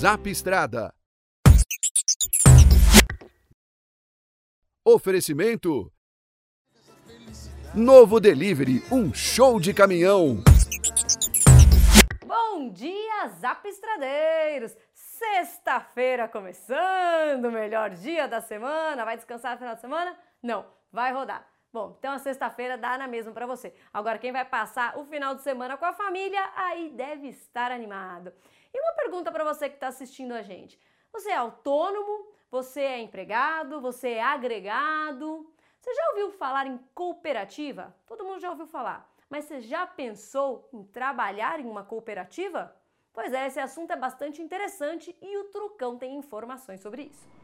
Zap Estrada. Oferecimento. Novo Delivery, um show de caminhão. Bom dia, Zap Estradeiros! Sexta-feira começando, melhor dia da semana. Vai descansar no final de semana? Não, vai rodar. Bom, então a sexta-feira dá na mesma para você. Agora, quem vai passar o final de semana com a família, aí deve estar animado. E uma pergunta para você que está assistindo a gente: você é autônomo? Você é empregado? Você é agregado? Você já ouviu falar em cooperativa? Todo mundo já ouviu falar. Mas você já pensou em trabalhar em uma cooperativa? Pois é, esse assunto é bastante interessante e o Trucão tem informações sobre isso.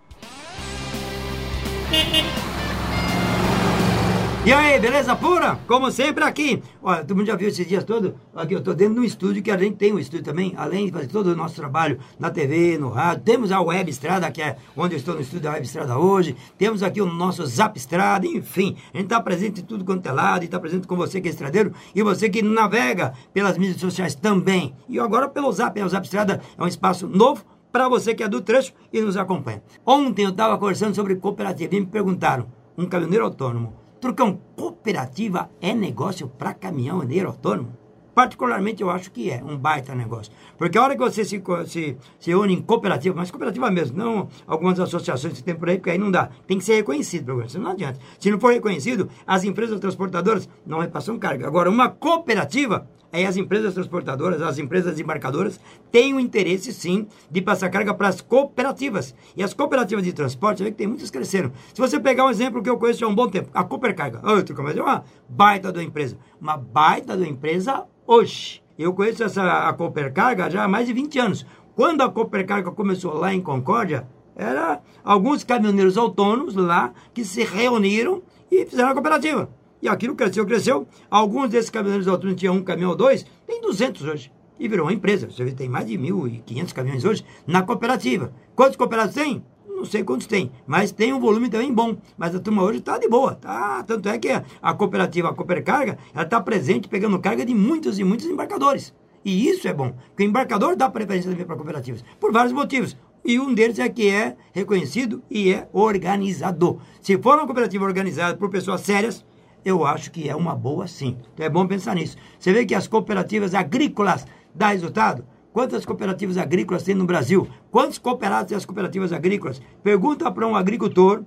E aí, beleza pura? Como sempre aqui. Olha, todo mundo já viu esses dias todos? Aqui eu tô dentro de um estúdio que a gente tem um estúdio também, além de fazer todo o nosso trabalho na TV, no rádio. Temos a Web Estrada, que é onde eu estou no estúdio da Web Estrada hoje. Temos aqui o nosso Zap Estrada, enfim. A gente tá presente em tudo quanto é lado e tá presente com você que é estradeiro e você que navega pelas mídias sociais também. E agora pelo Zap, o Zap Estrada é um espaço novo para você que é do trecho e nos acompanha. Ontem eu estava conversando sobre cooperativa e me perguntaram, um caminhoneiro autônomo, Trucão, cooperativa é negócio para caminhoneiro autônomo? Particularmente eu acho que é um baita negócio. Porque a hora que você se, se, se une em cooperativa, mas cooperativa mesmo, não algumas associações que tem por aí, porque aí não dá. Tem que ser reconhecido, senão não adianta. Se não for reconhecido, as empresas transportadoras não repassam carga. Agora, uma cooperativa, aí as empresas transportadoras, as empresas embarcadoras, têm o interesse, sim, de passar carga para as cooperativas. E as cooperativas de transporte, vê que tem muitas cresceram. Se você pegar um exemplo que eu conheço há um bom tempo, a Coopercarga, outro, mas é uma baita da empresa. Uma baita da empresa hoje. Eu conheço essa a Coopercarga já há mais de 20 anos. Quando a Coopercarga começou lá em Concórdia, era alguns caminhoneiros autônomos lá que se reuniram e fizeram a cooperativa. E aquilo cresceu, cresceu. Alguns desses caminhoneiros autônomos tinham um caminhão ou dois, tem 200 hoje. E virou uma empresa. Você vê, tem mais de 1.500 caminhões hoje na cooperativa. Quantos cooperados tem? Não sei quantos tem, mas tem um volume também bom. Mas a turma hoje está de boa. Tá? Tanto é que a cooperativa, a Coopercarga, ela está presente pegando carga de muitos e muitos embarcadores. E isso é bom, porque o embarcador dá preferência também para cooperativas, por vários motivos. E um deles é que é reconhecido e é organizado. Se for uma cooperativa organizada por pessoas sérias, eu acho que é uma boa sim. Então é bom pensar nisso. Você vê que as cooperativas agrícolas dão resultado? Quantas cooperativas agrícolas tem no Brasil? Quantos cooperados tem as cooperativas agrícolas? Pergunta para um agricultor,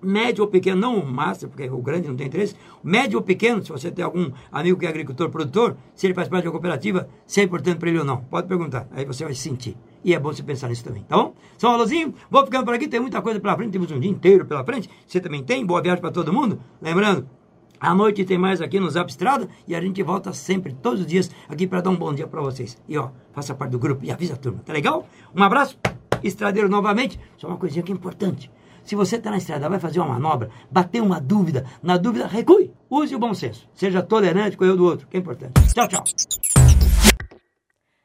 médio ou pequeno, não o master, porque o grande não tem interesse, médio ou pequeno, se você tem algum amigo que é agricultor, produtor, se ele faz parte de uma cooperativa, se é importante para ele ou não. Pode perguntar, aí você vai sentir. E é bom você pensar nisso também, tá bom? Um alôzinho, vou ficando por aqui, tem muita coisa pela frente, temos um dia inteiro pela frente, você também tem, boa viagem para todo mundo. Lembrando, à noite tem mais aqui no Zap Estrada e a gente volta sempre, todos os dias, aqui para dar um bom dia para vocês. E ó, faça parte do grupo e avisa a turma, tá legal? Um abraço, estradeiro novamente. Só uma coisinha que é importante. Se você está na estrada, vai fazer uma manobra, bater uma dúvida, na dúvida, recue. Use o bom senso. Seja tolerante com o do outro, que é importante. Tchau, tchau.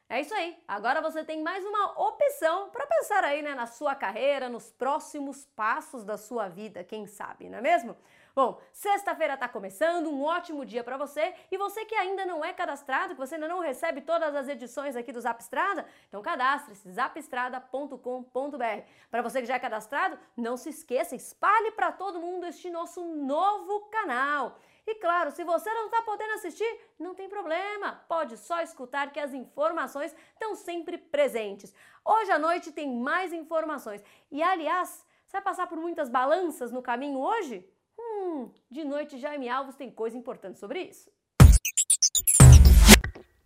É isso aí. Agora você tem mais uma opção para pensar aí, né, na sua carreira, nos próximos passos da sua vida, quem sabe, não é mesmo? Bom, sexta-feira está começando, um ótimo dia para você. E você que ainda não é cadastrado, que você ainda não recebe todas as edições aqui do Zap Estrada, então cadastre-se zapestrada.com.br. Para você que já é cadastrado, não se esqueça, espalhe para todo mundo este nosso novo canal. E claro, se você não está podendo assistir, não tem problema, pode só escutar que as informações estão sempre presentes. Hoje à noite tem mais informações. E aliás, você vai passar por muitas balanças no caminho hoje? De noite Jaime Alves tem coisa importante sobre isso.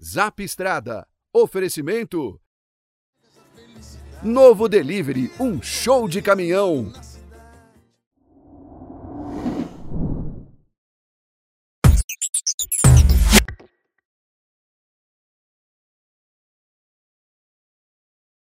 Zap Estrada. Oferecimento. Novo Delivery, um show de caminhão.